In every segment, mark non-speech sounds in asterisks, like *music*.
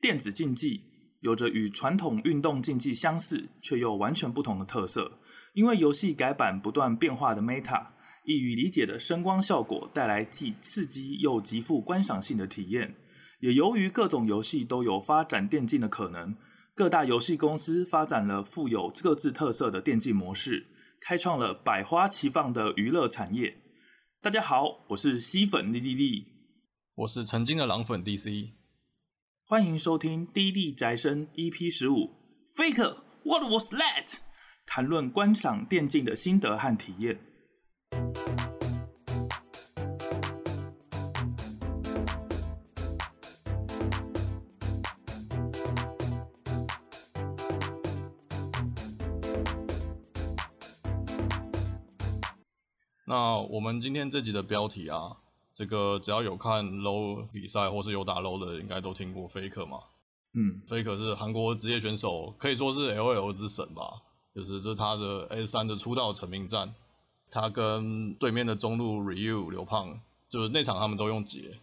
电子竞技有着与传统运动竞技相似却又完全不同的特色，因为游戏改版不断变化的 Meta，易于理解的声光效果带来既刺激又极富观赏性的体验。也由于各种游戏都有发展电竞的可能，各大游戏公司发展了富有各自特色的电竞模式，开创了百花齐放的娱乐产业。大家好，我是吸粉粒粒粒，我是曾经的狼粉 DC，欢迎收听《滴滴宅生 EP 十五 Faker What Was That》，谈论观赏电竞的心得和体验。那我们今天这集的标题啊，这个只要有看 low 比赛或是有打 low 的，应该都听过 Faker 嘛。嗯，Faker 是韩国职业选手，可以说是 LOL 之神吧。就是这是他的 S 三的出道成名战，他跟对面的中路 Ryu 刘胖，就是那场他们都用解，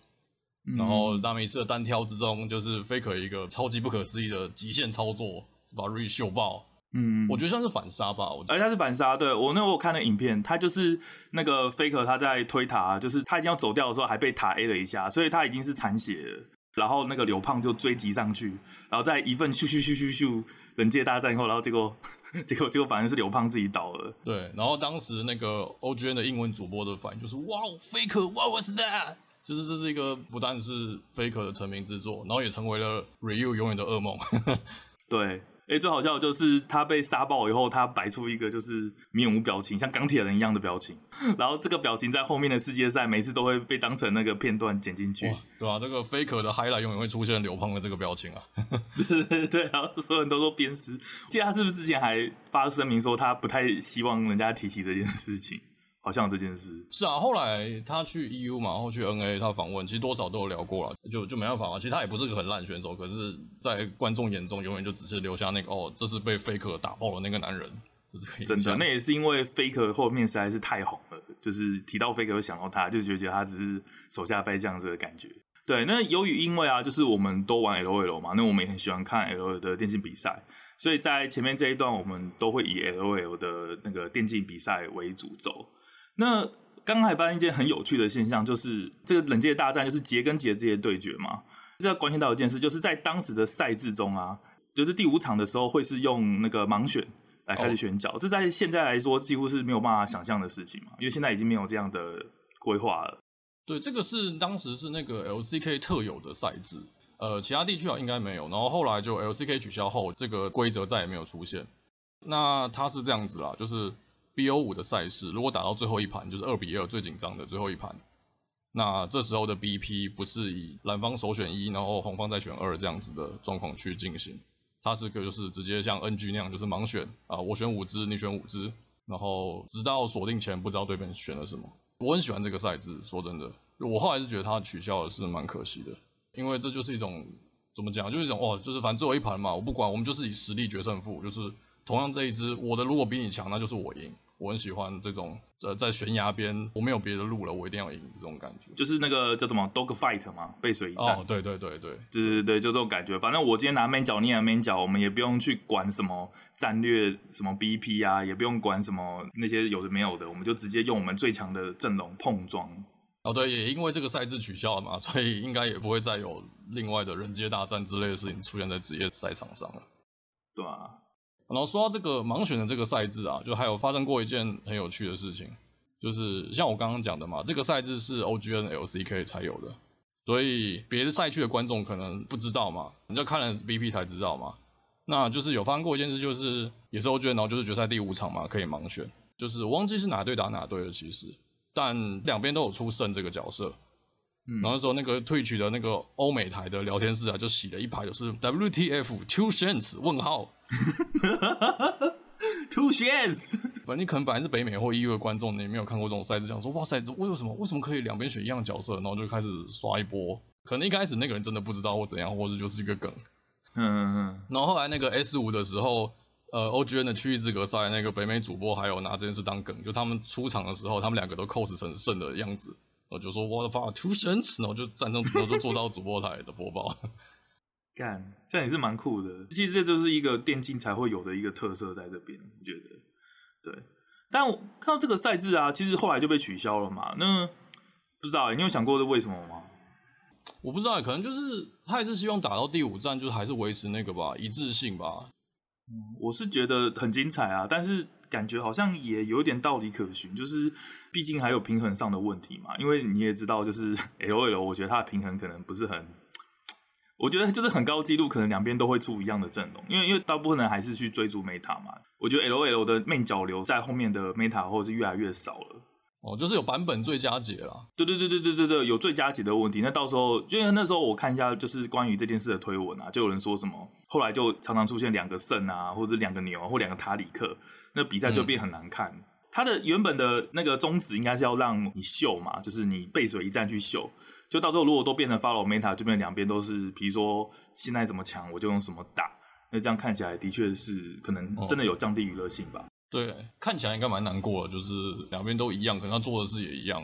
嗯、然后他们一次的单挑之中，就是 Faker 一个超级不可思议的极限操作，把 Ryu 秀爆。嗯，我觉得像是反杀吧，我觉得。而且他是反杀，对，我那我有看那影片，他就是那个 Faker 他在推塔，就是他已经要走掉的时候，还被塔 A 了一下，所以他已经是残血了。然后那个刘胖就追击上去，然后在一份咻咻咻咻咻人界大战以后，然后结果 *laughs* 结果结果反正是刘胖自己倒了。对，然后当时那个 OGN 的英文主播的反应就是哇，Faker，What was that？就是这是一个不但是 Faker 的成名之作，然后也成为了 Ryu 永远的噩梦。*laughs* 对。哎、欸，最好笑的就是他被杀爆以后，他摆出一个就是面无表情，像钢铁人一样的表情。*laughs* 然后这个表情在后面的世界赛每次都会被当成那个片段剪进去，对啊，这个 Faker 的 highlight 永远会出现刘胖的这个表情啊。*laughs* 对对对，然后所有人都说鞭尸。记得他是不是之前还发声明说他不太希望人家提起这件事情？好像这件事是啊，后来他去 EU 嘛，然后去 NA，他访问其实多少都有聊过了，就就没办法嘛。其实他也不是个很烂选手，可是，在观众眼中，永远就只是留下那个哦，这是被 Faker 打爆的那个男人，是这个真的，那也是因为 Faker 后面实在是太红了，就是提到 Faker 就想到他，就觉得他只是手下败将这个感觉。对，那由于因为啊，就是我们都玩 LOL 嘛，那我们也很喜欢看 LOL 的电竞比赛，所以在前面这一段，我们都会以 LOL 的那个电竞比赛为主轴。那刚刚还发现一件很有趣的现象，就是这个冷界大战就是杰跟杰这些对决嘛。这关系到一件事，就是在当时的赛制中啊，就是第五场的时候会是用那个盲选来开始选角，哦、这在现在来说几乎是没有办法想象的事情嘛，因为现在已经没有这样的规划了。对，这个是当时是那个 LCK 特有的赛制，呃，其他地区啊应该没有。然后后来就 LCK 取消后，这个规则再也没有出现。那它是这样子啦，就是。BO 五的赛事，如果打到最后一盘，就是二比二最紧张的最后一盘，那这时候的 BP 不是以蓝方首选一，然后红方再选二这样子的状况去进行，它是个就是直接像 NG 那样，就是盲选啊，我选五只，你选五只，然后直到锁定前不知道对面选了什么。我很喜欢这个赛制，说真的，我后来是觉得它取消的是蛮可惜的，因为这就是一种怎么讲，就是一种哦，就是反正最后一盘嘛，我不管，我们就是以实力决胜负，就是同样这一只，我的如果比你强，那就是我赢。我很喜欢这种在在悬崖边，我没有别的路了，我一定要赢这种感觉。就是那个叫什么 dog fight 嘛，背水一战。哦，对对对对，对对对，就这种感觉。反正我今天拿 main 角，你拿 main 角，我们也不用去管什么战略，什么 BP 啊，也不用管什么那些有的没有的，我们就直接用我们最强的阵容碰撞。哦，对，也因为这个赛制取消了嘛，所以应该也不会再有另外的人机大战之类的事情出现在职业赛场上了。对啊。然后说到这个盲选的这个赛制啊，就还有发生过一件很有趣的事情，就是像我刚刚讲的嘛，这个赛制是 OGN LCK 才有的，所以别的赛区的观众可能不知道嘛，你就看了 BP 才知道嘛。那就是有发生过一件事，就是也是 OGN，然后就是决赛第五场嘛，可以盲选，就是我忘记是哪队打哪队了，其实，但两边都有出胜这个角色。然后说那个 Twitch 的那个欧美台的聊天室啊，就洗了一排，就是 WTF Two Chance 问号，*laughs* Two Chance。反正你可能本来是北美或 EU 的观众，你没有看过这种赛制，想说哇塞，这为什么为什么可以两边选一样角色？然后就开始刷一波。可能一开始那个人真的不知道或怎样，或者就是一个梗。嗯嗯嗯。然后后来那个 S 五的时候，呃，OGN 的区域资格赛，那个北美主播还有拿这件事当梗，就他们出场的时候，他们两个都 cos 成胜的样子。我就说 What about two cents，然后就站上，然后就坐到主播台的播报。*laughs* 干，这样也是蛮酷的。其实这就是一个电竞才会有的一个特色在这边，我觉得。对，但我看到这个赛制啊，其实后来就被取消了嘛。那不知道、欸，你有想过是为什么吗？我不知道，可能就是他还是希望打到第五站，就是还是维持那个吧，一致性吧。嗯，我是觉得很精彩啊，但是感觉好像也有点道理可循，就是毕竟还有平衡上的问题嘛。因为你也知道，就是 *laughs* LOL，我觉得它的平衡可能不是很，我觉得就是很高纪录，可能两边都会出一样的阵容，因为因为大部分人还是去追逐 Meta 嘛。我觉得 LOL 的 main 角流在后面的 Meta 或是越来越少了。哦，就是有版本最佳解啦。对对对对对对对，有最佳解的问题。那到时候，因为那时候我看一下，就是关于这件事的推文啊，就有人说什么，后来就常常出现两个肾啊，或者两个牛，或两个塔里克，那比赛就变很难看。它、嗯、的原本的那个宗旨应该是要让你秀嘛，就是你背水一战去秀。就到时候如果都变成 follow meta，就变两边都是，比如说现在怎么强，我就用什么打。那这样看起来的确是可能真的有降低娱乐性吧。哦对，看起来应该蛮难过的，就是两边都一样，可能他做的事也一样。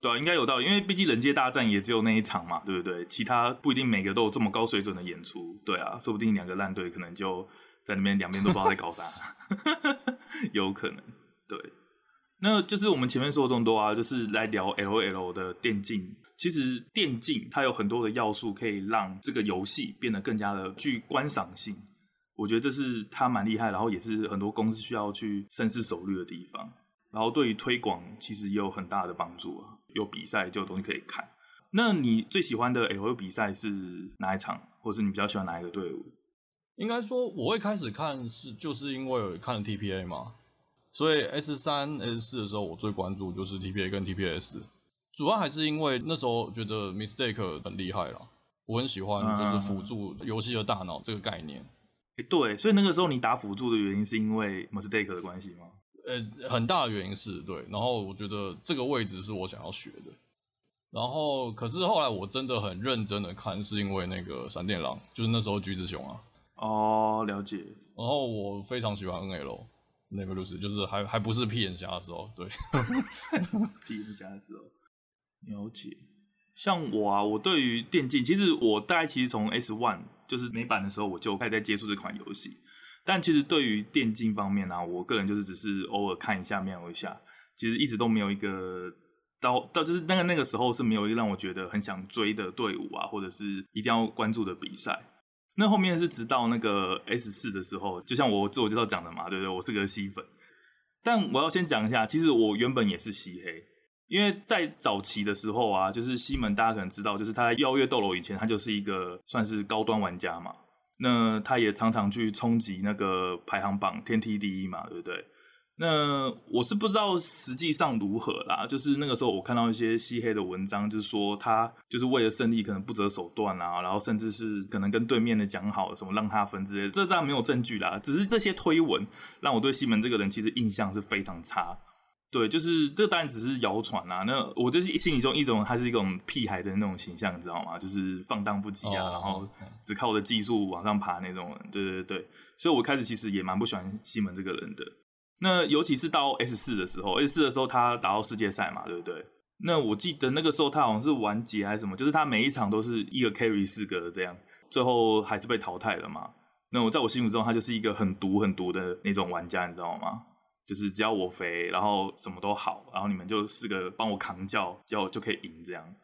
对啊，应该有道理，因为毕竟人界大战也只有那一场嘛，对不对？其他不一定每个都有这么高水准的演出。对啊，说不定两个烂队可能就在那边两边都不知道在搞啥，*laughs* 有可能。对，那就是我们前面说的这么多啊，就是来聊 LOL 的电竞。其实电竞它有很多的要素，可以让这个游戏变得更加的具观赏性。我觉得这是他蛮厉害，然后也是很多公司需要去深思熟虑的地方。然后对于推广，其实也有很大的帮助啊。有比赛就有东西可以看。那你最喜欢的 LOL 比赛是哪一场，或者是你比较喜欢哪一个队伍？应该说，我会开始看是就是因为看了 TPA 嘛，所以 S 三 S 四的时候，我最关注就是 TPA 跟 TPS。主要还是因为那时候觉得 Mistake 很厉害了，我很喜欢就是辅助游戏的大脑这个概念。哎，对，所以那个时候你打辅助的原因是因为 Mistake 的关系吗？呃，很大的原因是对，然后我觉得这个位置是我想要学的，然后可是后来我真的很认真的看，是因为那个闪电狼，就是那时候橘子熊啊。哦，了解。然后我非常喜欢 NL，那个就是就是还还不是屁眼侠的时候，对，*laughs* 屁眼侠的时候，了解。像我啊，我对于电竞，其实我大概其实从 S One。就是美版的时候，我就开始在接触这款游戏。但其实对于电竞方面呢、啊，我个人就是只是偶尔看一下、瞄一下，其实一直都没有一个到到就是那个那个时候是没有一个让我觉得很想追的队伍啊，或者是一定要关注的比赛。那后面是直到那个 S 四的时候，就像我自我介绍讲的嘛，对不对？我是个吸粉。但我要先讲一下，其实我原本也是吸黑。因为在早期的时候啊，就是西门，大家可能知道，就是他在邀月斗罗以前，他就是一个算是高端玩家嘛。那他也常常去冲击那个排行榜天梯第一嘛，对不对？那我是不知道实际上如何啦。就是那个时候我看到一些吸黑的文章，就是说他就是为了胜利可能不择手段啊，然后甚至是可能跟对面的讲好什么让他分之类的。这当然没有证据啦，只是这些推文让我对西门这个人其实印象是非常差。对，就是这当然只是谣传啊。那我就是心里中一种，他是一种屁孩的那种形象，你知道吗？就是放荡不羁啊，然后只靠着技术往上爬那种人。对对对，所以我开始其实也蛮不喜欢西门这个人的。那尤其是到 S 四的时候，S 四的时候他打到世界赛嘛，对不对？那我记得那个时候他好像是完结还是什么，就是他每一场都是一个 carry 四个这样，最后还是被淘汰了嘛。那我在我心目中，他就是一个很毒很毒的那种玩家，你知道吗？就是只要我肥，然后什么都好，然后你们就四个帮我扛教，教就可以赢这样。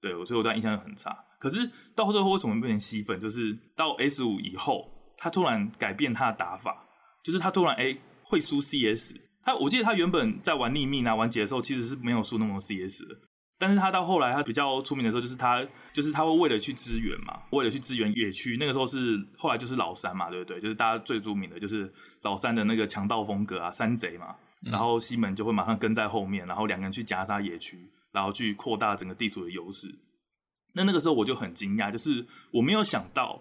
对我，所以我对他印象就很差。可是到最后为什么变成吸粉？就是到 S 五以后，他突然改变他的打法，就是他突然哎会输 CS。他我记得他原本在玩逆命啊玩解的时候，其实是没有输那么多 CS 的。但是他到后来，他比较出名的时候，就是他，就是他会为了去支援嘛，为了去支援野区。那个时候是后来就是老三嘛，对不对？就是大家最著名的就是老三的那个强盗风格啊，山贼嘛。然后西门就会马上跟在后面，然后两个人去夹杀野区，然后去扩大整个地图的优势。那那个时候我就很惊讶，就是我没有想到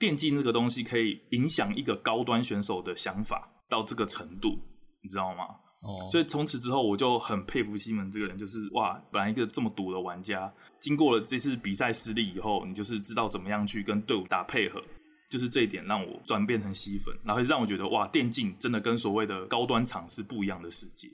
电竞这个东西可以影响一个高端选手的想法到这个程度，你知道吗？哦，所以从此之后，我就很佩服西门这个人，就是哇，本来一个这么赌的玩家，经过了这次比赛失利以后，你就是知道怎么样去跟队伍打配合，就是这一点让我转变成吸粉，然后让我觉得哇，电竞真的跟所谓的高端场是不一样的世界。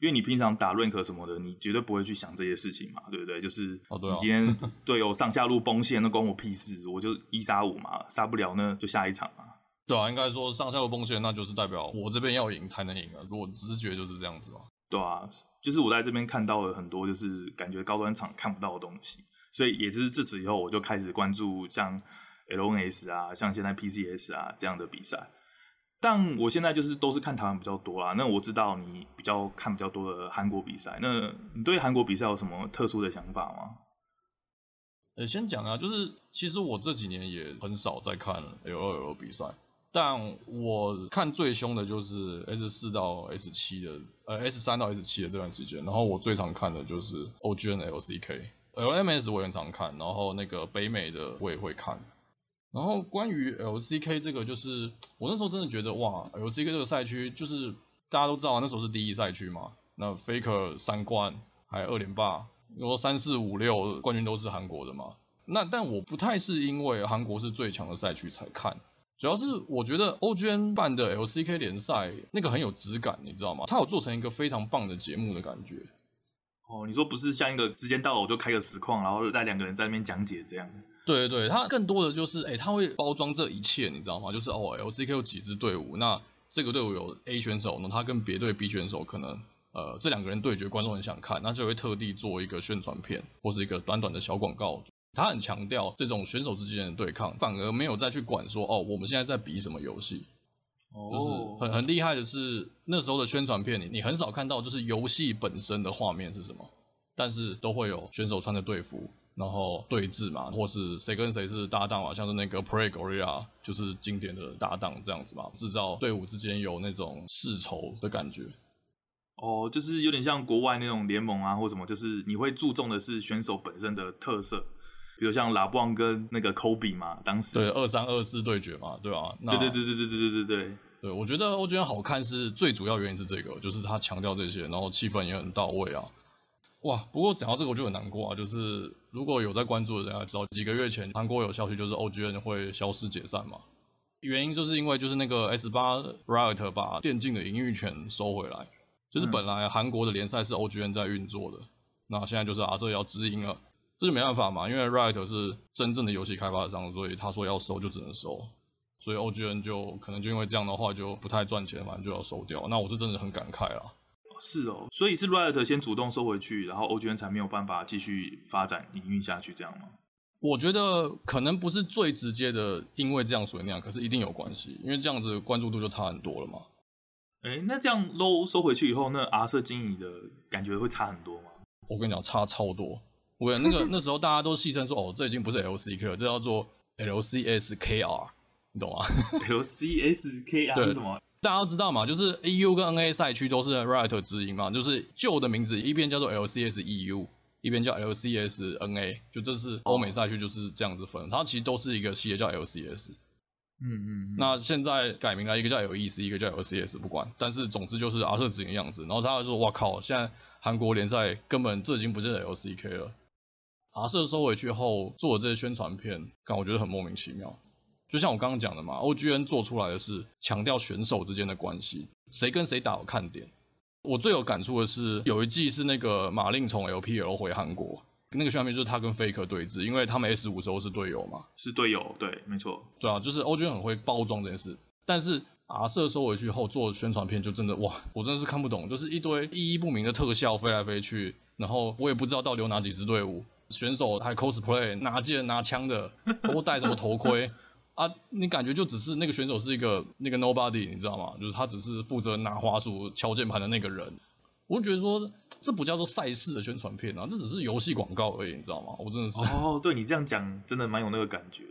因为你平常打 rank 什么的，你绝对不会去想这些事情嘛，对不对？就是你今天队友上下路崩线，那关我屁事，我就一杀五嘛，杀不了呢就下一场嘛。对啊，应该说上下路崩线，那就是代表我这边要赢才能赢啊。如果直觉就是这样子嘛。对啊，就是我在这边看到了很多，就是感觉高端场看不到的东西，所以也是自此以后，我就开始关注像 LNS 啊，像现在 PCS 啊这样的比赛。但我现在就是都是看台湾比较多啦。那我知道你比较看比较多的韩国比赛，那你对韩国比赛有什么特殊的想法吗？呃，先讲啊，就是其实我这几年也很少在看 LOL 比赛，但我看最凶的就是 S 四到 S 七的，呃 S 三到 S 七的这段时间。然后我最常看的就是 OGN LCK，LMS 我也很常看，然后那个北美的我也会看。然后关于 LCK 这个，就是我那时候真的觉得哇，LCK 这个赛区就是大家都知道啊，那时候是第一赛区嘛。那 Faker 三冠还有二连霸，然后三四五六冠军都是韩国的嘛。那但我不太是因为韩国是最强的赛区才看，主要是我觉得 OGN 办的 LCK 联赛那个很有质感，你知道吗？它有做成一个非常棒的节目的感觉。哦，你说不是像一个时间到了我就开个实况，然后带两个人在那边讲解这样？对对对，它更多的就是，哎，它会包装这一切，你知道吗？就是哦，LCK 有几支队伍，那这个队伍有 A 选手，那他跟别队 B 选手可能，呃，这两个人对决，观众很想看，那就会特地做一个宣传片，或是一个短短的小广告。他很强调这种选手之间的对抗，反而没有再去管说，哦，我们现在在比什么游戏。哦。就是很很厉害的是，那时候的宣传片里，你很少看到就是游戏本身的画面是什么，但是都会有选手穿着队服。然后对峙嘛，或是谁跟谁是搭档啊，像是那个 Prey Gorilla 就是经典的搭档这样子嘛，制造队伍之间有那种世仇的感觉。哦，就是有点像国外那种联盟啊，或什么，就是你会注重的是选手本身的特色，比如像拉布旺跟那个 Kobe 嘛，当时对二三二四对决嘛，对吧、啊？对对对对对对对对对。对，我觉得 OGN 好看是最主要原因是这个，就是他强调这些，然后气氛也很到位啊。哇，不过讲到这个我就很难过啊，就是如果有在关注的人，知道几个月前韩国有消息，就是 OGN 会消失解散嘛，原因就是因为就是那个 S 八 Riot 把电竞的营运权收回来，就是本来韩国的联赛是 OGN 在运作的，那现在就是阿瑟要直营了，这就没办法嘛，因为 Riot 是真正的游戏开发商，所以他说要收就只能收，所以 OGN 就可能就因为这样的话就不太赚钱，反正就要收掉，那我是真的很感慨啦。是哦，所以是 Riot 先主动收回去，然后 OGN 才没有办法继续发展营运下去，这样吗？我觉得可能不是最直接的，因为这样所以那样，可是一定有关系，因为这样子关注度就差很多了嘛。哎，那这样 Low 收回去以后，那 R 社经营的感觉会差很多吗？我跟你讲，差超多。我那个那时候大家都戏称说，哦，这已经不是 LCK 了，这叫做 LCSKR，你懂吗？*laughs* LCSKR 是什么？大家都知道嘛，就是 EU 跟 NA 赛区都是 Riot 直营嘛，就是旧的名字一边叫做 LCS EU，一边叫 LCS NA，就这是欧美赛区就是这样子分，它其实都是一个系列叫 LCS。嗯嗯。那现在改名了，一个叫 LEC，一个叫 LCS，不管，但是总之就是阿瑟直营的样子。然后他就说：“哇靠，现在韩国联赛根本这已经不是 LCK 了。”R 社收回去后做的这些宣传片，感我觉得很莫名其妙。就像我刚刚讲的嘛，OGN 做出来的是强调选手之间的关系，谁跟谁打有看点。我最有感触的是有一季是那个马令从 LPL 回韩国，那个宣传片就是他跟 Faker 对峙，因为他们 S 五时候是队友嘛，是队友，对，没错，对啊，就是 OGN 很会包装这件事，但是阿瑟收回去后做的宣传片就真的哇，我真的是看不懂，就是一堆意义不明的特效飞来飞去，然后我也不知道到底有哪几支队伍，选手还 cosplay 拿剑拿枪的，都戴什么头盔。*laughs* 啊，你感觉就只是那个选手是一个那个 nobody，你知道吗？就是他只是负责拿花束敲键盘的那个人。我就觉得说，这不叫做赛事的宣传片啊，这只是游戏广告而已，你知道吗？我真的是哦，对你这样讲，真的蛮有那个感觉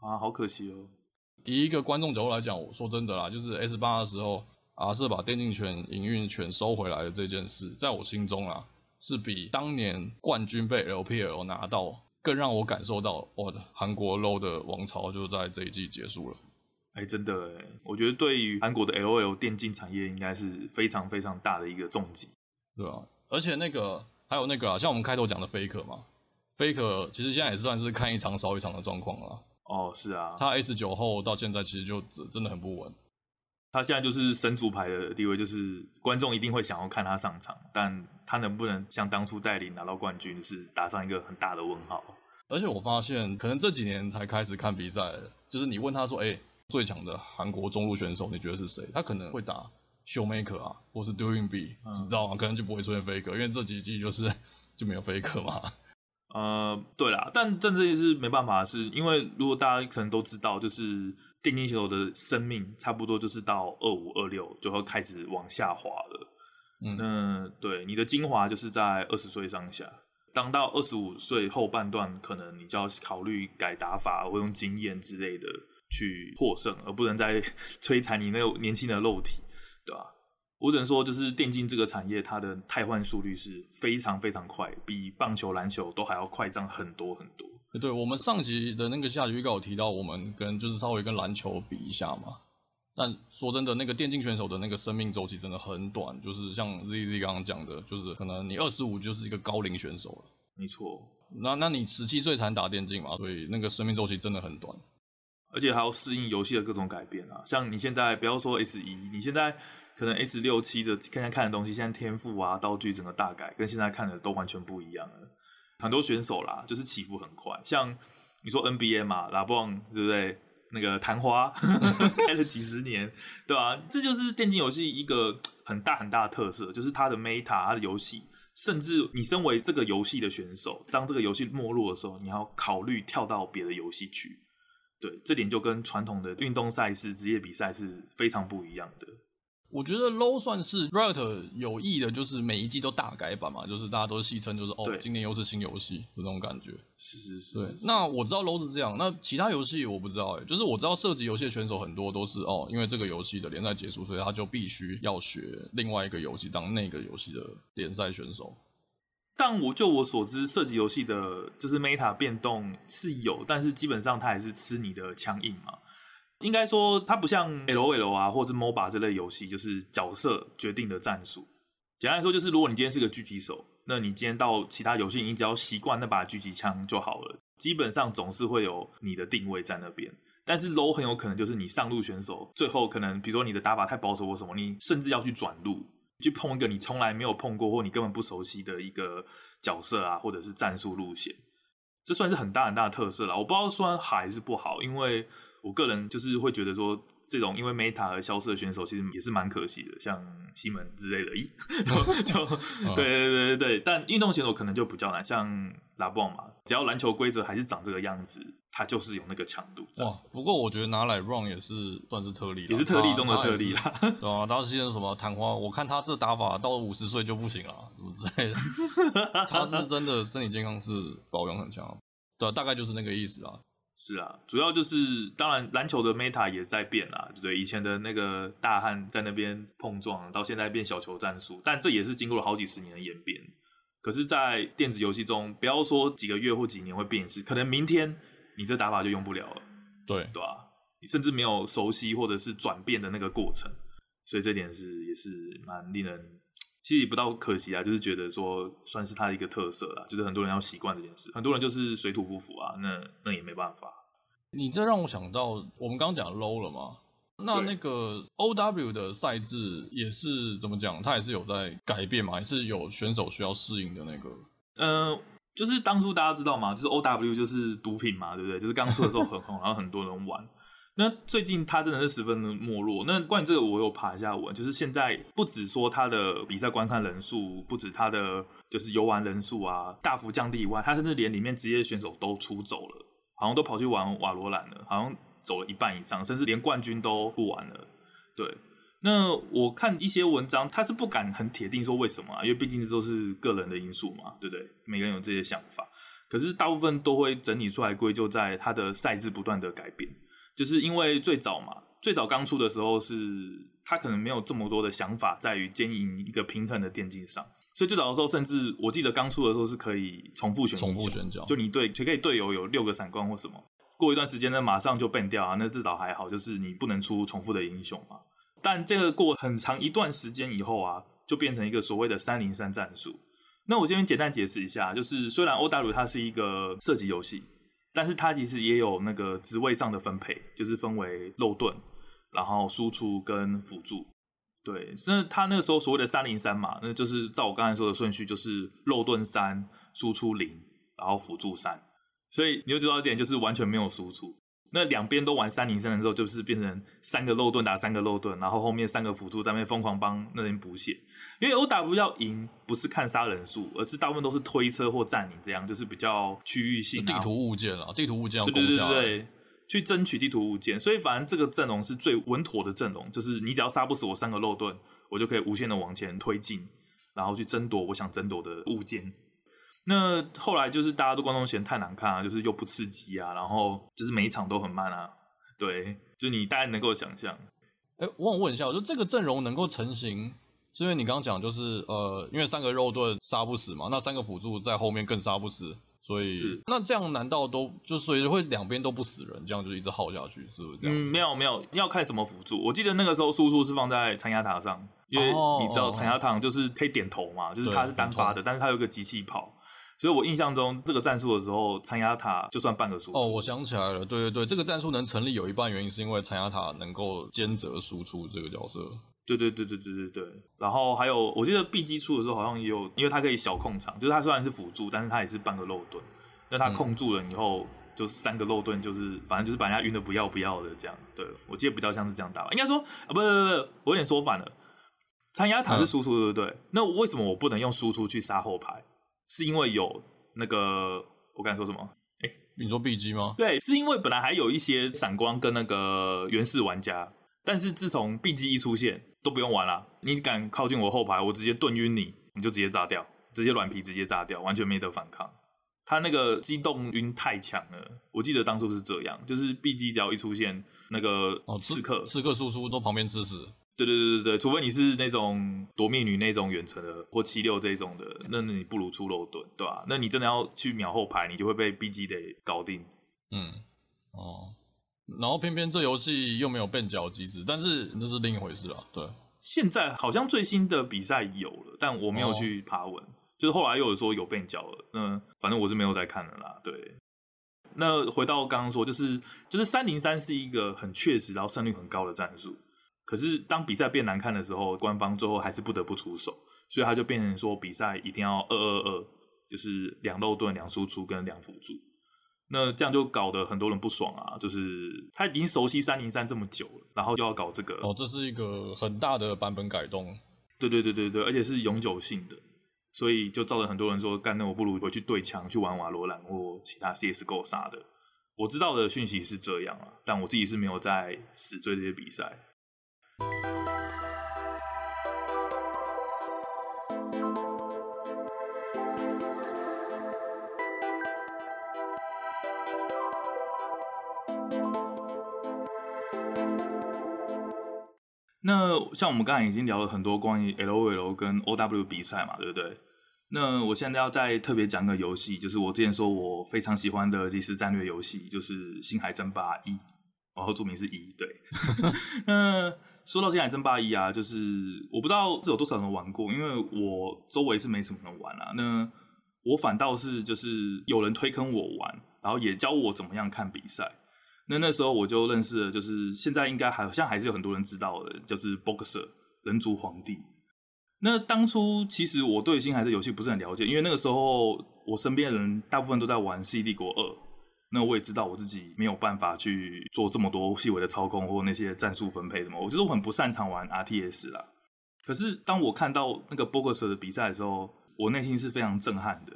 啊，好可惜哦。以一个观众角度来讲，我说真的啦，就是 S 八的时候啊是把电竞权营运权收回来的这件事，在我心中啊，是比当年冠军被 LPL 拿到。更让我感受到，我的韩国 LOL 的王朝就在这一季结束了。哎、欸，真的哎，我觉得对于韩国的 LOL 电竞产业应该是非常非常大的一个重击，对啊，而且那个还有那个啊，像我们开头讲的 Faker 嘛，Faker 其实现在也算是看一场少一场的状况了。哦，是啊，他 S 九后到现在其实就真的很不稳。他现在就是神主牌的地位，就是观众一定会想要看他上场，但他能不能像当初带领拿到冠军，是打上一个很大的问号。而且我发现，可能这几年才开始看比赛，就是你问他说：“哎、欸，最强的韩国中路选手，你觉得是谁？”他可能会打 Showmaker 啊，或是 Doing B，、嗯、你知道吗？可能就不会出现 Faker，因为这几季就是就没有 Faker 嘛。呃，对啦，但但这也是没办法，是因为如果大家可能都知道，就是。电竞选手的生命差不多就是到二五二六就会开始往下滑了。嗯，那对你的精华就是在二十岁上下。当到二十五岁后半段，可能你就要考虑改打法，或用经验之类的去获胜，而不能再 *laughs* 摧残你那个年轻的肉体，对吧？我只能说，就是电竞这个产业，它的汰换速率是非常非常快，比棒球、篮球都还要快上很多很多。对，我们上集的那个下集预告有提到，我们跟就是稍微跟篮球比一下嘛。但说真的，那个电竞选手的那个生命周期真的很短，就是像 ZZ 刚刚讲的，就是可能你二十五就是一个高龄选手了。没错。那那你十七岁才打电竞嘛，所以那个生命周期真的很短，而且还要适应游戏的各种改变啊。像你现在不要说 S 一，你现在可能 S 六七的现在看的东西，现在天赋啊、道具整个大改，跟现在看的都完全不一样了。很多选手啦，就是起伏很快。像你说 NBA 嘛，拉布朗对不对？那个昙花 *laughs* 开了几十年，对吧、这就是电竞游戏一个很大很大的特色，就是它的 meta，它的游戏，甚至你身为这个游戏的选手，当这个游戏没落的时候，你要考虑跳到别的游戏去。对，这点就跟传统的运动赛事、职业比赛是非常不一样的。我觉得 Low 算是 Riot 有意的，就是每一季都大改版嘛，就是大家都戏称就是哦，今年又是新游戏的那种感觉。是是是。对，那我知道 Low 是这样，那其他游戏我不知道哎，就是我知道射击游戏的选手很多都是哦，因为这个游戏的联赛结束，所以他就必须要学另外一个游戏当那个游戏的联赛选手。但我就我所知，射击游戏的就是 Meta 变动是有，但是基本上它还是吃你的枪硬嘛。应该说，它不像 LOL 啊，或者 MOBA 这类游戏，就是角色决定的战术。简单来说，就是如果你今天是个狙击手，那你今天到其他游戏，你只要习惯那把狙击枪就好了。基本上总是会有你的定位在那边。但是 LOL 很有可能就是你上路选手，最后可能比如说你的打法太保守或什么，你甚至要去转路，去碰一个你从来没有碰过或你根本不熟悉的一个角色啊，或者是战术路线。这算是很大很大的特色了。我不知道算好还是不好，因为。我个人就是会觉得说，这种因为 Meta 而消失的选手，其实也是蛮可惜的，像西门之类的，咦，就 *laughs* 就对对对对对。但运动选手可能就比较难，像拉布朗嘛，只要篮球规则还是长这个样子，他就是有那个强度。哇，不过我觉得拿来 Run 也是算是特例，也是特例中的特例啦。对啊，当时现在什么昙花，我看他这打法到五十岁就不行了，什么之类的。*laughs* 他是真的身体健康是保养很强，对啊，大概就是那个意思啊。是啊，主要就是当然篮球的 meta 也在变啦，对不对？以前的那个大汉在那边碰撞，到现在变小球战术，但这也是经过了好几十年的演变。可是，在电子游戏中，不要说几个月或几年会变一次，可能明天你这打法就用不了了，对对吧、啊？你甚至没有熟悉或者是转变的那个过程，所以这点是也是蛮令人。其实也不到可惜啊，就是觉得说算是他的一个特色啦，就是很多人要习惯这件事，很多人就是水土不服啊，那那也没办法。你这让我想到，我们刚刚讲 low 了嘛，那那个 OW 的赛制也是怎么讲？它也是有在改变嘛，还是有选手需要适应的那个？嗯、呃，就是当初大家知道吗，就是 OW 就是毒品嘛，对不对？就是刚出的时候很红，然后很多人玩。那最近他真的是十分的没落。那关于这个，我有爬一下文，就是现在不止说他的比赛观看人数，不止他的就是游玩人数啊大幅降低以外，他甚至连里面职业选手都出走了，好像都跑去玩瓦罗兰了，好像走了一半以上，甚至连冠军都不玩了。对，那我看一些文章，他是不敢很铁定说为什么啊，因为毕竟这都是个人的因素嘛，对不对？每个人有这些想法，可是大部分都会整理出来归咎在他的赛制不断的改变。就是因为最早嘛，最早刚出的时候是他可能没有这么多的想法，在于经营一个平衡的电竞上，所以最早的时候，甚至我记得刚出的时候是可以重复选，重复选角，就你对，就可以队友有六个闪光或什么，过一段时间呢，马上就 ban 掉啊，那至少还好，就是你不能出重复的英雄嘛。但这个过很长一段时间以后啊，就变成一个所谓的三零三战术。那我这边简单解释一下，就是虽然 OW 它是一个射击游戏。但是它其实也有那个职位上的分配，就是分为肉盾，然后输出跟辅助。对，那他那个时候所谓的三零三嘛，那就是照我刚才说的顺序，就是肉盾三，输出零，然后辅助三。所以你就知道一点，就是完全没有输出。那两边都玩三零三的时候，就是变成三个肉盾打三个肉盾，然后后面三个辅助在那边疯狂帮那边补血。因为 OW 要赢，不是看杀人数，而是大部分都是推车或占领这样，就是比较区域性地图物件啊，地图物件要攻下来，对对对对，去争取地图物件。所以反正这个阵容是最稳妥的阵容，就是你只要杀不死我三个肉盾，我就可以无限的往前推进，然后去争夺我想争夺的物件。那后来就是大家都观众嫌太难看啊，就是又不刺激啊，然后就是每一场都很慢啊，对，就你大概能够想象。哎、欸，我想问一下，我说这个阵容能够成型，是因为你刚刚讲就是呃，因为三个肉盾杀不死嘛，那三个辅助在后面更杀不死，所以是那这样难道都就所以会两边都不死人，这样就一直耗下去，是不是这样？嗯，没有没有，要看什么辅助。我记得那个时候输出是放在残压塔上，因为你知道残压塔就是可以点头嘛，就是它是单发的，但是它有个机器炮。所以我印象中这个战术的时候，残压塔就算半个输出。哦，我想起来了，对对对，这个战术能成立有一半原因是因为残压塔能够兼责输出这个角色。对对对对对对对。然后还有，我记得 B 机出的时候好像也有，因为它可以小控场，就是它虽然是辅助，但是它也是半个肉盾。那它控住了以后，嗯、就是三个肉盾，就是反正就是把人家晕的不要不要的这样。对，我记得比较像是这样打吧。应该说啊，不不不，我有点说反了。残压塔是输出对不对？嗯、那为什么我不能用输出去杀后排？是因为有那个，我刚才说什么？哎、欸，你说 B 机吗？对，是因为本来还有一些闪光跟那个原始玩家，但是自从 B 机一出现，都不用玩了。你敢靠近我后排，我直接盾晕你，你就直接炸掉，直接软皮直接炸掉，完全没得反抗。他那个机动晕太强了，我记得当初是这样，就是 B 机只要一出现，那个刺客、刺客输出都旁边吃死。对对对对对，除非你是那种夺命女那种远程的或七六这种的，那你不如出肉盾，对吧？那你真的要去秒后排，你就会被 BG 得搞定。嗯，哦，然后偏偏这游戏又没有变角机制，但是那是另一回事了。对，现在好像最新的比赛有了，但我没有去爬文，哦、就是后来又有说有变角了。那反正我是没有在看了啦。对，那回到刚刚说，就是就是三零三是一个很确实，然后胜率很高的战术。可是当比赛变难看的时候，官方最后还是不得不出手，所以他就变成说比赛一定要二二二，就是两肉盾、两输出跟两辅助。那这样就搞得很多人不爽啊！就是他已经熟悉三零三这么久了，然后又要搞这个，哦，这是一个很大的版本改动。对对对对对，而且是永久性的，所以就造成很多人说，干，那我不如回去对枪去玩瓦罗兰或其他 CSGO 啥的。我知道的讯息是这样啊，但我自己是没有在死追这些比赛。那像我们刚才已经聊了很多关于 LOL 跟 OW 比赛嘛，对不对？那我现在要再特别讲个游戏，就是我之前说我非常喜欢的即时战略游戏，就是《星海争霸一》，然后注明是一，对。*laughs* 那说到《星海争霸一》啊，就是我不知道是有多少人玩过，因为我周围是没什么人玩啊。那我反倒是就是有人推坑我玩，然后也教我怎么样看比赛。那那时候我就认识了，就是现在应该好像还是有很多人知道的，就是 Boxer 人族皇帝。那当初其实我对星海这游戏不是很了解，因为那个时候我身边的人大部分都在玩《C 帝国二》。那我也知道我自己没有办法去做这么多细微的操控或那些战术分配什么，我就是我很不擅长玩 RTS 啦。可是当我看到那个 Boxer 的比赛的时候，我内心是非常震撼的。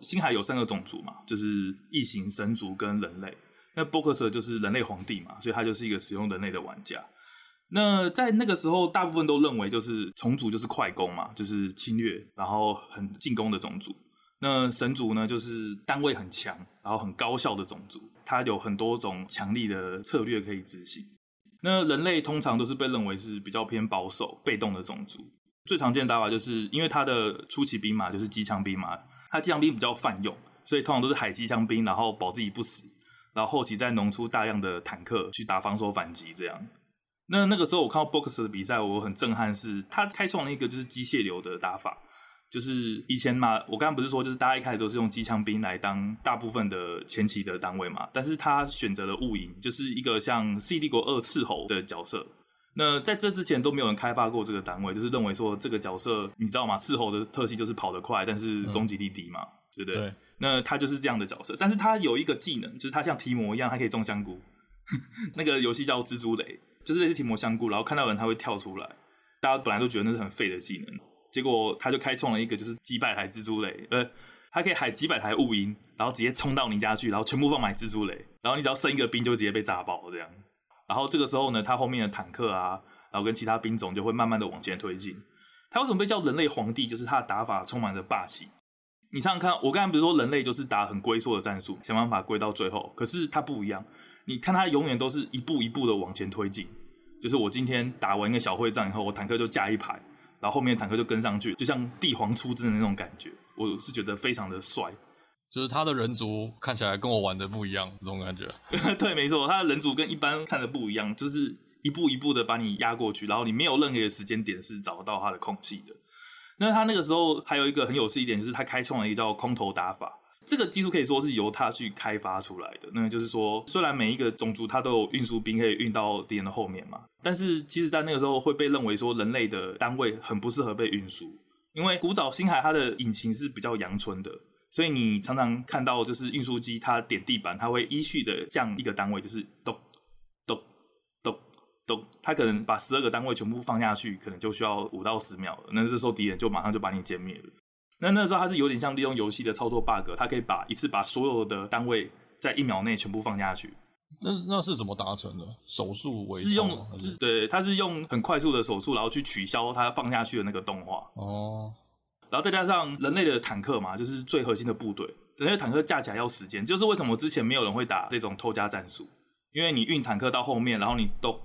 星海有三个种族嘛，就是异形、神族跟人类。那 Boxer 就是人类皇帝嘛，所以他就是一个使用人类的玩家。那在那个时候，大部分都认为就是虫族就是快攻嘛，就是侵略然后很进攻的种族。那神族呢，就是单位很强，然后很高效的种族，它有很多种强力的策略可以执行。那人类通常都是被认为是比较偏保守、被动的种族。最常见的打法就是因为它的初期兵马就是机枪兵嘛，它机枪兵比较泛用，所以通常都是海机枪兵，然后保自己不死，然后后期再农出大量的坦克去打防守反击这样。那那个时候我看到 Box 的比赛，我很震撼，是他开创了一个就是机械流的打法。就是以前嘛，我刚刚不是说，就是大家一开始都是用机枪兵来当大部分的前期的单位嘛，但是他选择了雾影，就是一个像《世纪帝国二》斥候的角色。那在这之前都没有人开发过这个单位，就是认为说这个角色，你知道吗？斥候的特性就是跑得快，但是攻击力低嘛，嗯、对不对？对。那他就是这样的角色，但是他有一个技能，就是他像提摩一样，他可以种香菇。*laughs* 那个游戏叫蜘蛛雷，就是类似提摩香菇，然后看到人他会跳出来。大家本来都觉得那是很废的技能。结果他就开创了一个，就是几百台蜘蛛雷，呃，他可以海几百台雾营，然后直接冲到你家去，然后全部放满蜘蛛雷，然后你只要剩一个兵就直接被炸爆这样。然后这个时候呢，他后面的坦克啊，然后跟其他兵种就会慢慢的往前推进。他为什么被叫人类皇帝？就是他的打法充满着霸气。你想想看，我刚才不是说人类就是打很龟缩的战术，想办法龟到最后，可是他不一样。你看他永远都是一步一步的往前推进，就是我今天打完一个小会战以后，我坦克就架一排。然后后面坦克就跟上去，就像帝皇出征的那种感觉，我是觉得非常的帅。就是他的人族看起来跟我玩的不一样，这种感觉。*laughs* 对，没错，他的人族跟一般看的不一样，就是一步一步的把你压过去，然后你没有任何的时间点是找得到他的空隙的。那他那个时候还有一个很有趣一点，就是他开创了一个叫空投打法。这个技术可以说是由他去开发出来的。那就是说，虽然每一个种族它都有运输兵可以运到敌人的后面嘛，但是其实，在那个时候会被认为说人类的单位很不适合被运输，因为古早星海它的引擎是比较阳春的，所以你常常看到就是运输机它点地板，它会依序的降一个单位，就是咚咚咚咚，它可能把十二个单位全部放下去，可能就需要五到十秒了，那这时候敌人就马上就把你歼灭了。那那时候它是有点像利用游戏的操作 bug，它可以把一次把所有的单位在一秒内全部放下去。那那是怎么达成的？手速为是用是对，它是用很快速的手速，然后去取消它放下去的那个动画。哦。然后再加上人类的坦克嘛，就是最核心的部队，人类坦克架起来要时间，就是为什么之前没有人会打这种偷家战术，因为你运坦克到后面，然后你咚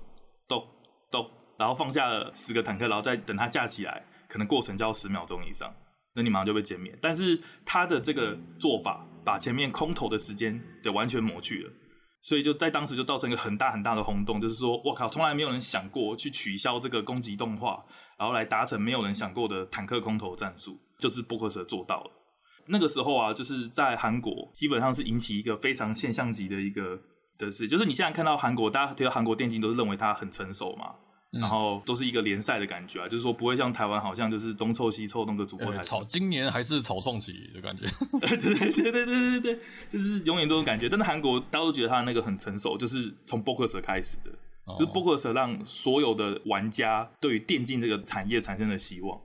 咚咚，然后放下了十个坦克，然后再等它架起来，可能过程就要十秒钟以上。你马上就被歼灭，但是他的这个做法把前面空投的时间给完全抹去了，所以就在当时就造成一个很大很大的轰动，就是说，我靠，从来没有人想过去取消这个攻击动画，然后来达成没有人想过的坦克空投战术，就是波克瑟做到了。那个时候啊，就是在韩国基本上是引起一个非常现象级的一个的事，就是你现在看到韩国，大家提到韩国电竞都是认为它很成熟嘛。然后都是一个联赛的感觉啊，就是说不会像台湾好像就是东凑西凑弄个主播台。草今年还是草创期的感觉。对对对对对对对，就是永远都有感觉。但是韩国大家都觉得他那个很成熟，就是从 Boxer 开始的，哦、就是 Boxer 让所有的玩家对于电竞这个产业产生了希望。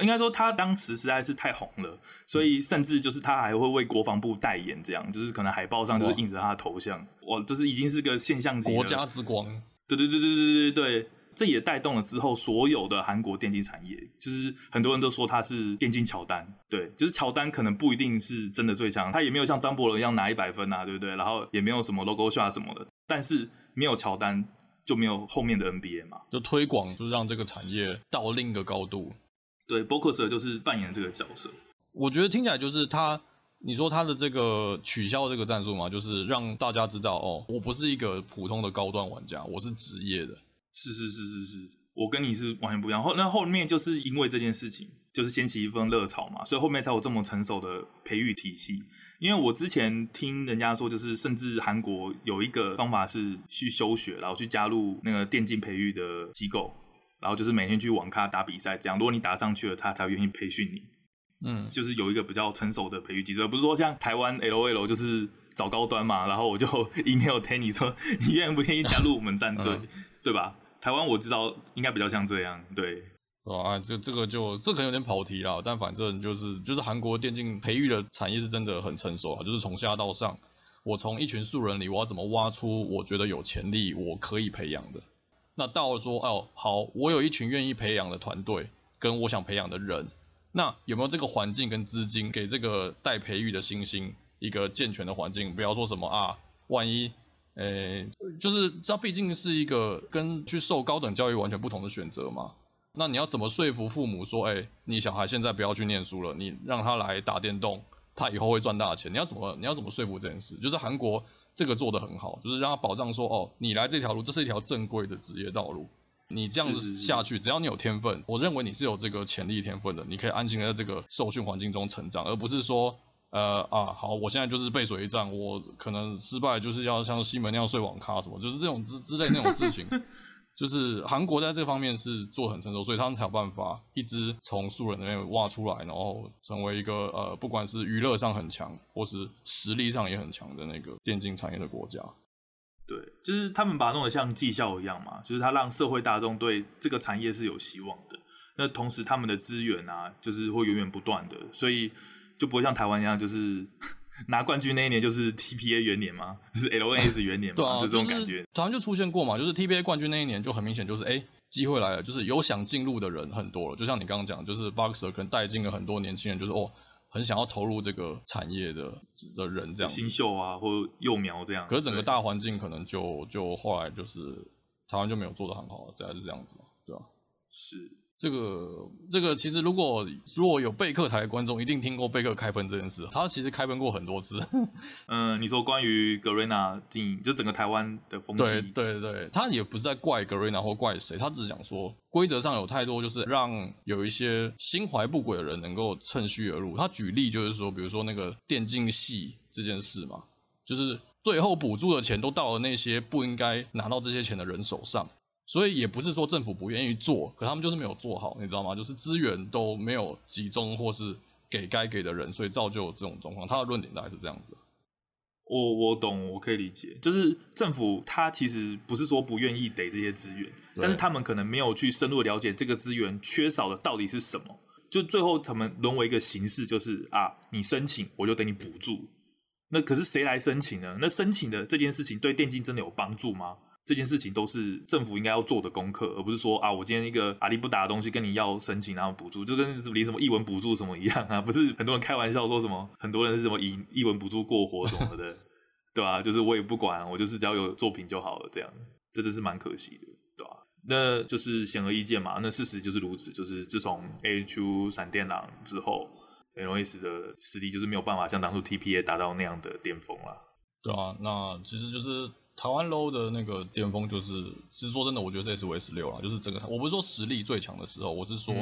应该说他当时实在是太红了，所以甚至就是他还会为国防部代言，这样就是可能海报上就是印着他的头像，哇，就是已经是个现象级。国家之光。对对对对对对对。这也带动了之后所有的韩国电竞产业，就是很多人都说他是电竞乔丹，对，就是乔丹可能不一定是真的最强，他也没有像张伯伦一样拿一百分啊，对不对？然后也没有什么 logo shot 什么的，但是没有乔丹就没有后面的 NBA 嘛，就推广，就是让这个产业到另一个高度。对 b o k e r 就是扮演这个角色。我觉得听起来就是他，你说他的这个取消这个战术嘛，就是让大家知道哦，我不是一个普通的高端玩家，我是职业的。是是是是是，我跟你是完全不一样。后那后面就是因为这件事情，就是掀起一份热潮嘛，所以后面才有这么成熟的培育体系。因为我之前听人家说，就是甚至韩国有一个方法是去休学，然后去加入那个电竞培育的机构，然后就是每天去网咖打比赛，这样如果你打上去了，他才愿意培训你。嗯，就是有一个比较成熟的培育机制，不是说像台湾 LOL 就是找高端嘛，然后我就 *laughs* email 听你说你愿不愿意加入我们战队，嗯、对吧？台湾我知道应该比较像这样，对，啊，这这个就这可能有点跑题了，但反正就是就是韩国电竞培育的产业是真的很成熟啊，就是从下到上，我从一群素人里我要怎么挖出我觉得有潜力我可以培养的，那到了说哦好，我有一群愿意培养的团队跟我想培养的人，那有没有这个环境跟资金给这个待培育的新星一个健全的环境？不要说什么啊，万一。诶、欸，就是这毕竟是一个跟去受高等教育完全不同的选择嘛。那你要怎么说服父母说，哎、欸，你小孩现在不要去念书了，你让他来打电动，他以后会赚大钱。你要怎么，你要怎么说服这件事？就是韩国这个做得很好，就是让他保障说，哦，你来这条路，这是一条正规的职业道路。你这样子下去，只要你有天分，我认为你是有这个潜力天分的，你可以安心的在这个受训环境中成长，而不是说，呃啊，好，我现在就是背水一战，我可能失败就是要像西门那样睡网咖什么，就是这种之之类那种事情。*laughs* 就是韩国在这方面是做很成熟，所以他们才有办法一直从素人那边挖出来，然后成为一个呃，不管是娱乐上很强，或是实力上也很强的那个电竞产业的国家。对，就是他们把它弄得像技校一样嘛，就是他让社会大众对这个产业是有希望的。那同时他们的资源啊，就是会源源不断的，所以就不会像台湾一样，就是。*laughs* 拿冠军那一年就是 TPA 元年吗？就是 LNS 元年嘛，对啊，就这种感觉。台湾就出现过嘛，就是 TPA 冠军那一年就很明显就是，哎、欸，机会来了，就是有想进入的人很多了。就像你刚刚讲，就是 Boxer 可能带进了很多年轻人，就是哦，很想要投入这个产业的的人这样。新秀啊，或幼苗这样。可是整个大环境可能就就后来就是台湾就没有做的很好，大概是这样子嘛，对吧、啊？是。这个这个其实如果如果有贝克台的观众一定听过贝克开喷这件事，他其实开喷过很多次。*laughs* 嗯，你说关于 Garena 经营，就整个台湾的风气。对对对，他也不是在怪 Garena 或怪谁，他只是讲说规则上有太多，就是让有一些心怀不轨的人能够趁虚而入。他举例就是说，比如说那个电竞系这件事嘛，就是最后补助的钱都到了那些不应该拿到这些钱的人手上。所以也不是说政府不愿意做，可他们就是没有做好，你知道吗？就是资源都没有集中，或是给该给的人，所以造就这种状况。他的论点大概是这样子。我我懂，我可以理解，就是政府他其实不是说不愿意给这些资源，但是他们可能没有去深入了解这个资源缺少的到底是什么。就最后他们沦为一个形式，就是啊，你申请我就给你补助。那可是谁来申请呢？那申请的这件事情对电竞真的有帮助吗？这件事情都是政府应该要做的功课，而不是说啊，我今天一个阿里不打的东西跟你要申请然后补助，就跟领什么艺文补助什么一样啊，不是很多人开玩笑说什么，很多人是什么以艺文补助过活什么的，对吧、啊？就是我也不管，我就是只要有作品就好了，这样，这真是蛮可惜的，对吧、啊？那就是显而易见嘛，那事实就是如此，就是自从 AHU 闪电狼之后，LNS 的实力就是没有办法像当初 TPA 达到那样的巅峰了，对啊，那其实就是。台湾 low 的那个巅峰就是，其实说真的，我觉得这也是 W 十六了，就是整个，我不是说实力最强的时候，我是说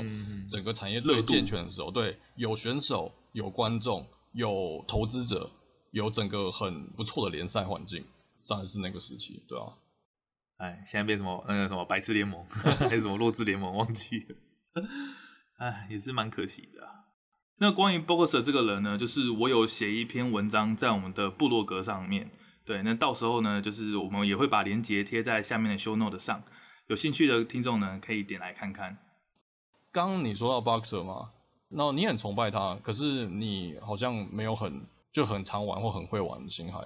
整个产业最健全的时候，对，有选手，有观众，有投资者，有整个很不错的联赛环境，当然是那个时期，对啊。哎，现在变什么那个什么白痴联盟，*laughs* 还是什么弱智联盟，忘记了，*laughs* 哎，也是蛮可惜的啊。那关于 Boxer 这个人呢，就是我有写一篇文章在我们的部落格上面。对，那到时候呢，就是我们也会把链接贴在下面的 show note 上，有兴趣的听众呢，可以点来看看。刚刚你说到 Boxer 嘛，那你很崇拜他，可是你好像没有很就很常玩或很会玩星海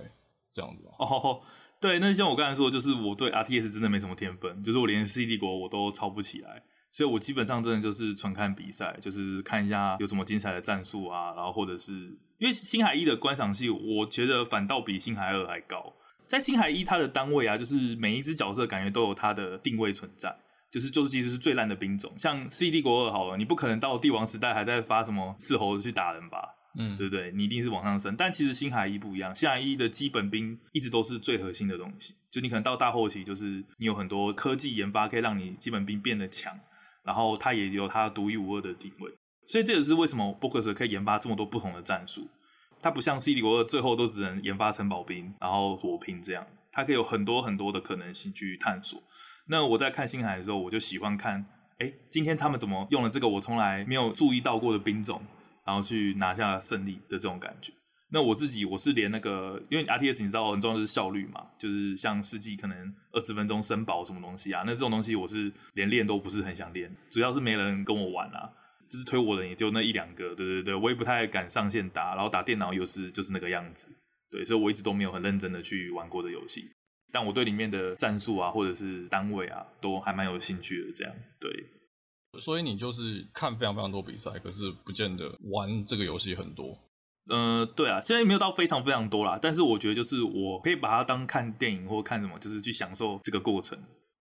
这样子。哦，对，那像我刚才说，就是我对 RTS 真的没什么天分，就是我连 CD 国我都抄不起来。所以我基本上真的就是纯看比赛，就是看一下有什么精彩的战术啊，然后或者是因为星海一的观赏性，我觉得反倒比星海二还高。在星海一，它的单位啊，就是每一只角色感觉都有它的定位存在，就是就是其实是最烂的兵种。像 C 帝国二好了，你不可能到帝王时代还在发什么斥候去打人吧？嗯，对不对？你一定是往上升。但其实星海一不一样，星海一的基本兵一直都是最核心的东西。就你可能到大后期，就是你有很多科技研发可以让你基本兵变得强。然后它也有它独一无二的定位，所以这也是为什么 Boxer 可以研发这么多不同的战术。它不像 C 帝国二最后都只能研发城堡兵，然后火拼这样，它可以有很多很多的可能性去探索。那我在看星海的时候，我就喜欢看，哎，今天他们怎么用了这个我从来没有注意到过的兵种，然后去拿下胜利的这种感觉。那我自己我是连那个，因为 RTS 你知道很重要的是效率嘛，就是像世纪可能二十分钟升宝什么东西啊，那这种东西我是连练都不是很想练，主要是没人跟我玩啊，就是推我的也就那一两个，对对对，我也不太敢上线打，然后打电脑又是就是那个样子，对，所以我一直都没有很认真的去玩过的游戏，但我对里面的战术啊或者是单位啊都还蛮有兴趣的，这样，对。所以你就是看非常非常多比赛，可是不见得玩这个游戏很多。呃，对啊，现在没有到非常非常多啦，但是我觉得就是我可以把它当看电影或看什么，就是去享受这个过程。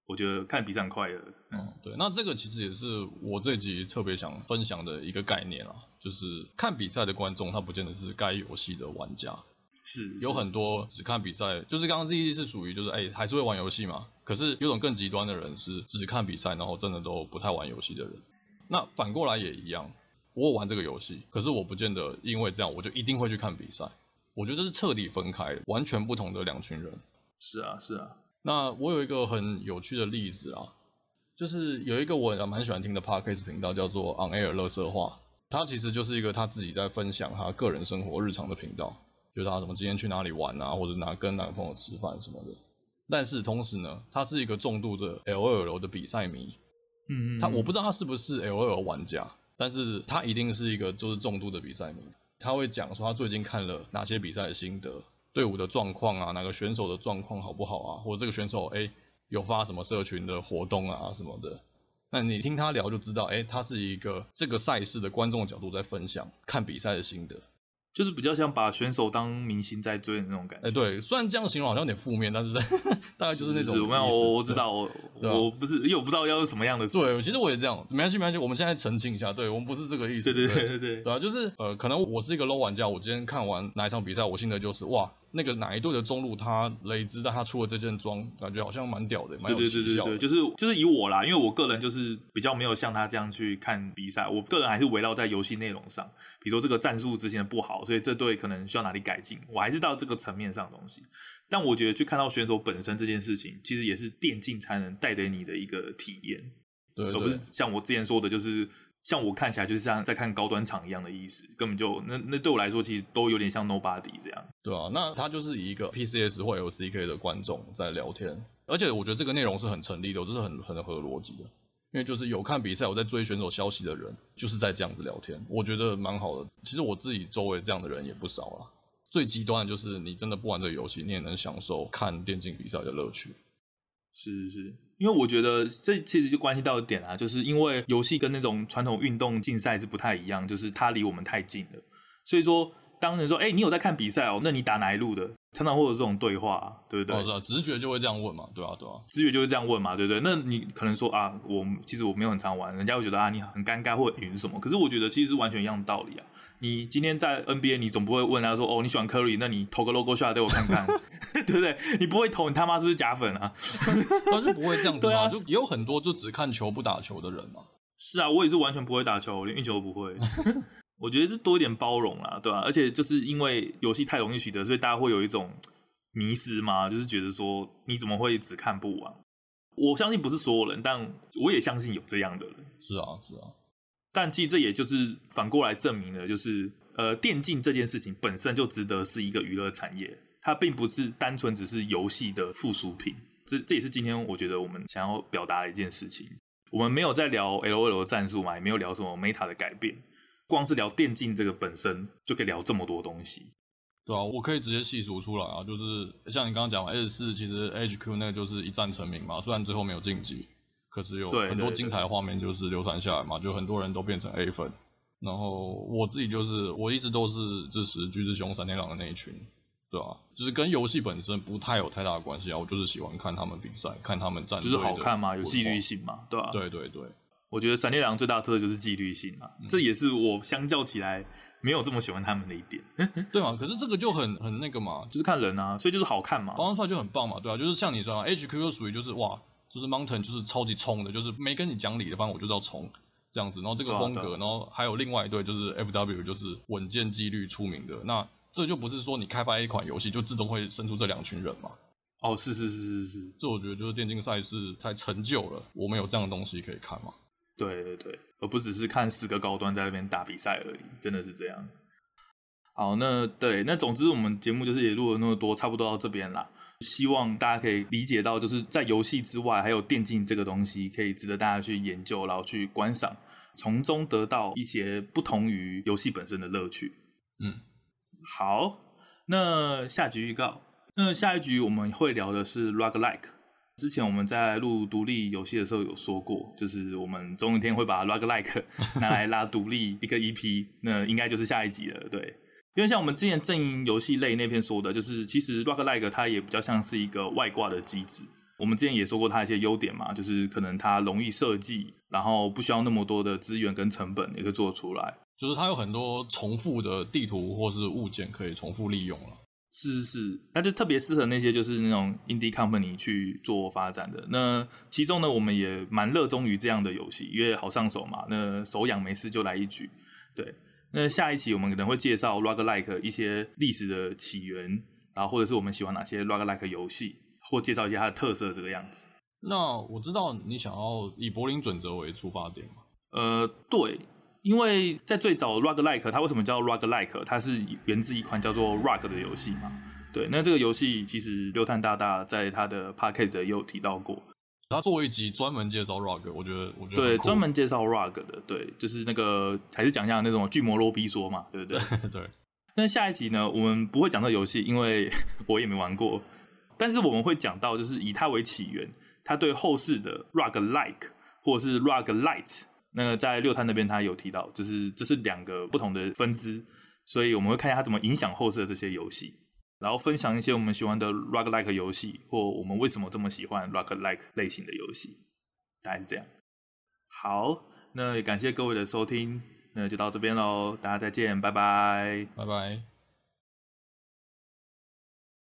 我觉得看比赛很快乐。嗯，对，那这个其实也是我这集特别想分享的一个概念啊，就是看比赛的观众他不见得是该游戏的玩家。是，是有很多只看比赛，就是刚刚 Z 是属于就是哎、欸、还是会玩游戏嘛。可是有种更极端的人是只看比赛，然后真的都不太玩游戏的人。那反过来也一样，我玩这个游戏，可是我不见得因为这样我就一定会去看比赛。我觉得这是彻底分开，完全不同的两群人。是啊，是啊。那我有一个很有趣的例子啊，就是有一个我蛮喜欢听的 Podcast 频道，叫做 On Air 乐色话。他其实就是一个他自己在分享他个人生活日常的频道，就是他什么今天去哪里玩啊，或者哪跟哪个朋友吃饭什么的。但是同时呢，他是一个重度的 LOL 的比赛迷。嗯，嗯嗯。他我不知道他是不是 LOL 玩家，但是他一定是一个就是重度的比赛迷。他会讲说他最近看了哪些比赛的心得，队伍的状况啊，哪个选手的状况好不好啊，或者这个选手哎有发什么社群的活动啊什么的。那你听他聊就知道，哎，他是一个这个赛事的观众角度在分享看比赛的心得，就是比较像把选手当明星在追的那种感觉。哎，对，虽然这样形容好像有点负面，但是 *laughs* 大概就是那种。没有，我我知道，我我不是，因为我不知道要是什么样的词。对，其实我也这样，没关系，没关系，我们现在澄清一下，对我们不是这个意思。对对对对对，对啊，就是呃，可能我是一个 low 玩家，我今天看完哪一场比赛，我心得就是哇。那个哪一队的中路，他雷兹，但他出了这件装，感觉好像蛮屌的，蛮有奇效的。对对对对，就是就是以我啦，因为我个人就是比较没有像他这样去看比赛，我个人还是围绕在游戏内容上，比如说这个战术执行的不好，所以这队可能需要哪里改进，我还是到这个层面上的东西。但我觉得去看到选手本身这件事情，其实也是电竞才能带给你的一个体验，对，对，而不是像我之前说的，就是。像我看起来就是像在看高端场一样的意思，根本就那那对我来说其实都有点像 Nobody 这样。对啊，那他就是以一个 PCS 或 LCK 的观众在聊天，而且我觉得这个内容是很成立的，我这是很很合逻辑的，因为就是有看比赛，我在追选手消息的人，就是在这样子聊天，我觉得蛮好的。其实我自己周围这样的人也不少啦。最极端的就是你真的不玩这个游戏，你也能享受看电竞比赛的乐趣。是是是。因为我觉得这其实就关系到一点啊，就是因为游戏跟那种传统运动竞赛是不太一样，就是它离我们太近了。所以说，当人说，哎，你有在看比赛哦？那你打哪一路的？常常会有这种对话，对不对？哦，是啊，直觉就会这样问嘛，对啊，对啊，直觉就会这样问嘛，对不对？那你可能说啊，我其实我没有很常玩，人家会觉得啊，你很尴尬或者什么。可是我觉得其实是完全一样的道理啊。你今天在 NBA，你总不会问他说：“哦，你喜欢 Curry，那你投个 logo shot 给我看看，*laughs* 对不对？你不会投，你他妈是不是假粉啊？” *laughs* 他是不会这样子嘛，啊、就也有很多就只看球不打球的人嘛。是啊，我也是完全不会打球，连运球都不会。*laughs* 我觉得是多一点包容啦，对吧、啊？而且就是因为游戏太容易取得，所以大家会有一种迷失嘛，就是觉得说你怎么会只看不玩？我相信不是所有人，但我也相信有这样的人。是啊，是啊。但其实这也就是反过来证明了，就是呃，电竞这件事情本身就值得是一个娱乐产业，它并不是单纯只是游戏的附属品。这这也是今天我觉得我们想要表达的一件事情。我们没有在聊 LOL 的战术嘛，也没有聊什么 Meta 的改变，光是聊电竞这个本身就可以聊这么多东西。对啊，我可以直接细数出来啊，就是像你刚刚讲 S 四，其实 HQ 那个就是一战成名嘛，虽然最后没有晋级。可是有很多精彩的画面就是流传下来嘛，就很多人都变成 A 粉，然后我自己就是我一直都是支持橘子熊闪电狼的那一群，对吧、啊？就是跟游戏本身不太有太大的关系啊，我就是喜欢看他们比赛，看他们战斗，就是好看嘛，有纪律性嘛，对吧、啊？对对对，我觉得闪电狼最大的特色就是纪律性啊，嗯、这也是我相较起来没有这么喜欢他们的一点，*laughs* 对嘛？可是这个就很很那个嘛，就是看人啊，所以就是好看嘛，包装出来就很棒嘛，对啊，就是像你说，HQ 就属于就是哇。就是 Mountain 就是超级冲的，就是没跟你讲理的，反正我就是要冲这样子。然后这个风格，然后还有另外一对就是 FW，就是稳健纪律出名的。那这就不是说你开发一款游戏就自动会生出这两群人嘛？哦，是是是是是，这我觉得就是电竞赛事太成就了我们有这样的东西可以看嘛。对对对，而不只是看四个高端在那边打比赛而已，真的是这样。好，那对，那总之我们节目就是也录了那么多，差不多到这边啦。希望大家可以理解到，就是在游戏之外，还有电竞这个东西，可以值得大家去研究，然后去观赏，从中得到一些不同于游戏本身的乐趣。嗯，好，那下集预告，那下一局我们会聊的是 Roguelike。之前我们在录独立游戏的时候有说过，就是我们总有一天会把 Roguelike *laughs* 拿来拉独立一个 EP，那应该就是下一集了，对。因为像我们之前阵营游戏类那篇说的，就是其实 Roguelike 它也比较像是一个外挂的机制。我们之前也说过它一些优点嘛，就是可能它容易设计，然后不需要那么多的资源跟成本也可以做出来。就是它有很多重复的地图或是物件可以重复利用了。是是是，那就特别适合那些就是那种 indie company 去做发展的。那其中呢，我们也蛮热衷于这样的游戏，因为好上手嘛。那手痒没事就来一局。对，那下一期我们可能会介绍 roguelike 一些历史的起源，然后或者是我们喜欢哪些 roguelike 游戏，或介绍一些它的特色这个样子。那我知道你想要以柏林准则为出发点吗？呃，对。因为在最早 roguelike，它为什么叫 roguelike？它是源自一款叫做 Rogue 的游戏嘛。对，那这个游戏其实六探大大在他的 p a c k a g e 也有提到过。他做一集专门介绍 Rogue，我觉得我觉得对，专门介绍 Rogue 的，对，就是那个还是讲一下那种巨魔罗比说嘛，对不对？对。*laughs* 对那下一集呢，我们不会讲这个游戏，因为 *laughs* 我也没玩过。但是我们会讲到，就是以它为起源，它对后世的 roguelike 或者是 roguelite。那在六探那边，他有提到，就是这是两个不同的分支，所以我们会看一下它怎么影响后世的这些游戏，然后分享一些我们喜欢的 roguelike 游戏，或我们为什么这么喜欢 roguelike 类型的游戏，大概是这样。好，那也感谢各位的收听，那就到这边喽，大家再见，拜拜，拜拜。